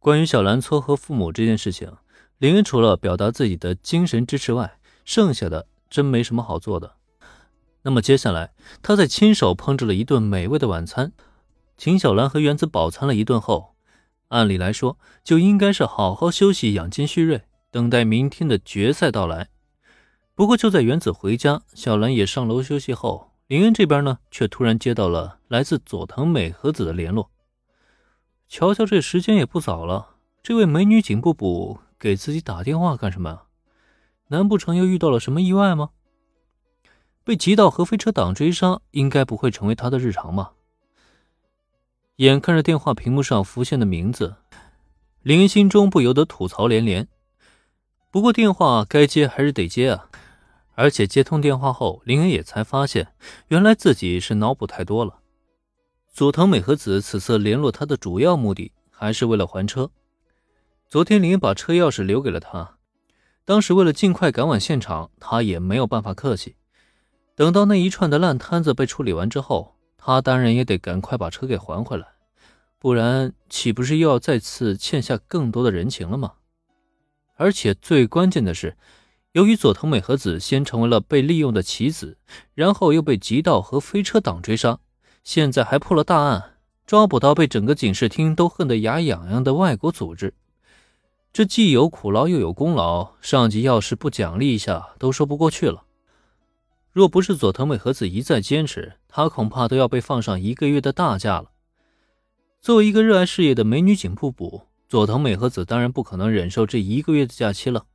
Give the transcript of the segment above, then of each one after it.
关于小兰撮合父母这件事情，林恩除了表达自己的精神支持外，剩下的真没什么好做的。那么接下来，他在亲手烹制了一顿美味的晚餐，请小兰和原子饱餐了一顿后，按理来说就应该是好好休息、养精蓄锐，等待明天的决赛到来。不过就在原子回家，小兰也上楼休息后，林恩这边呢，却突然接到了来自佐藤美和子的联络。瞧瞧这时间也不早了，这位美女警部补给自己打电话干什么啊？难不成又遇到了什么意外吗？被极道和飞车党追杀，应该不会成为他的日常吧？眼看着电话屏幕上浮现的名字，林恩心中不由得吐槽连连。不过电话该接还是得接啊！而且接通电话后，林恩也才发现，原来自己是脑补太多了。佐藤美和子此次联络他的主要目的，还是为了还车。昨天林把车钥匙留给了他，当时为了尽快赶往现场，他也没有办法客气。等到那一串的烂摊子被处理完之后，他当然也得赶快把车给还回来，不然岂不是又要再次欠下更多的人情了吗？而且最关键的是，由于佐藤美和子先成为了被利用的棋子，然后又被极道和飞车党追杀，现在还破了大案，抓捕到被整个警视厅都恨得牙痒痒的外国组织，这既有苦劳又有功劳，上级要是不奖励一下，都说不过去了。若不是佐藤美和子一再坚持，他恐怕都要被放上一个月的大假了。作为一个热爱事业的美女警部补，佐藤美和子当然不可能忍受这一个月的假期了。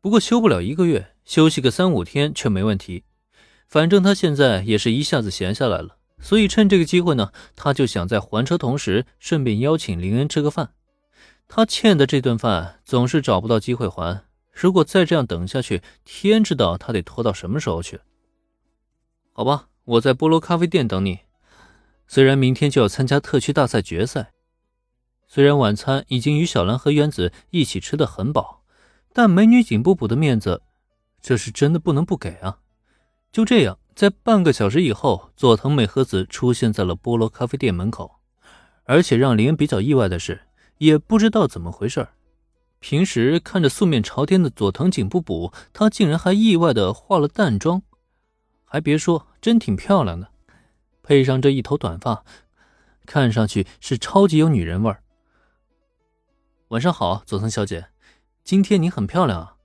不过休不了一个月，休息个三五天却没问题。反正他现在也是一下子闲下来了，所以趁这个机会呢，他就想在还车同时顺便邀请林恩吃个饭。他欠的这顿饭总是找不到机会还。如果再这样等下去，天知道他得拖到什么时候去。好吧，我在菠萝咖啡店等你。虽然明天就要参加特区大赛决赛，虽然晚餐已经与小兰和原子一起吃的很饱，但美女警部补的面子，这是真的不能不给啊！就这样，在半个小时以后，佐藤美和子出现在了菠萝咖啡店门口，而且让林恩比较意外的是，也不知道怎么回事平时看着素面朝天的佐藤警部补，他竟然还意外的化了淡妆，还别说，真挺漂亮的，配上这一头短发，看上去是超级有女人味儿。晚上好，佐藤小姐，今天你很漂亮啊。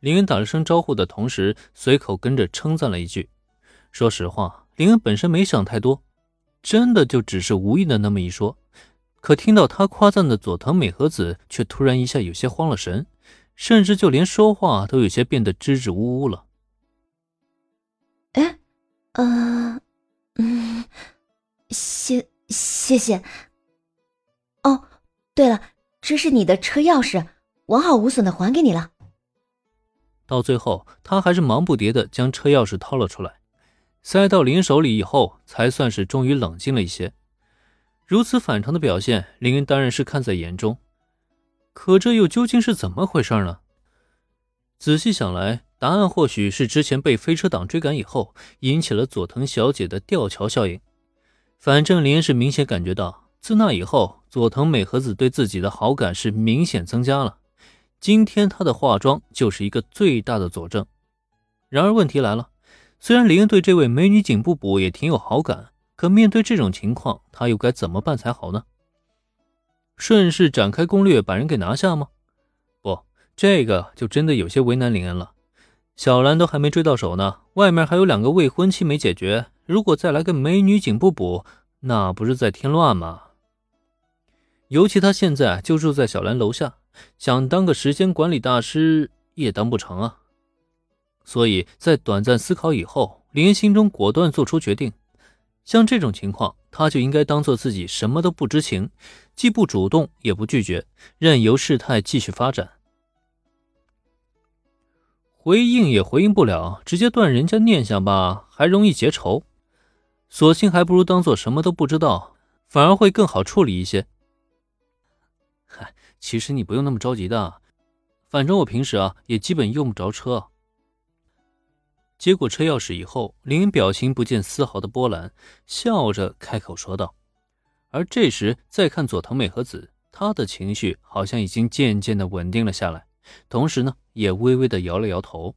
林恩打了声招呼的同时，随口跟着称赞了一句。说实话，林恩本身没想太多，真的就只是无意的那么一说。可听到他夸赞的佐藤美和子，却突然一下有些慌了神，甚至就连说话都有些变得支支吾吾了。哎，嗯，嗯，谢谢谢。哦，对了，这是你的车钥匙，完好无损的还给你了。到最后，他还是忙不迭的将车钥匙掏了出来，塞到林手里以后，才算是终于冷静了一些。如此反常的表现，林恩当然是看在眼中。可这又究竟是怎么回事呢？仔细想来，答案或许是之前被飞车党追赶以后，引起了佐藤小姐的吊桥效应。反正林恩是明显感觉到，自那以后，佐藤美和子对自己的好感是明显增加了。今天她的化妆就是一个最大的佐证。然而问题来了，虽然林恩对这位美女警部补也挺有好感。可面对这种情况，他又该怎么办才好呢？顺势展开攻略，把人给拿下吗？不，这个就真的有些为难林恩了。小兰都还没追到手呢，外面还有两个未婚妻没解决，如果再来个美女警部补，那不是在添乱吗？尤其他现在就住在小兰楼下，想当个时间管理大师也当不成啊。所以在短暂思考以后，林心中果断做出决定。像这种情况，他就应该当做自己什么都不知情，既不主动也不拒绝，任由事态继续发展。回应也回应不了，直接断人家念想吧，还容易结仇。索性还不如当做什么都不知道，反而会更好处理一些。其实你不用那么着急的，反正我平时啊也基本用不着车。接过车钥匙以后，林恩表情不见丝毫的波澜，笑着开口说道：“而这时再看佐藤美和子，她的情绪好像已经渐渐的稳定了下来，同时呢，也微微的摇了摇头。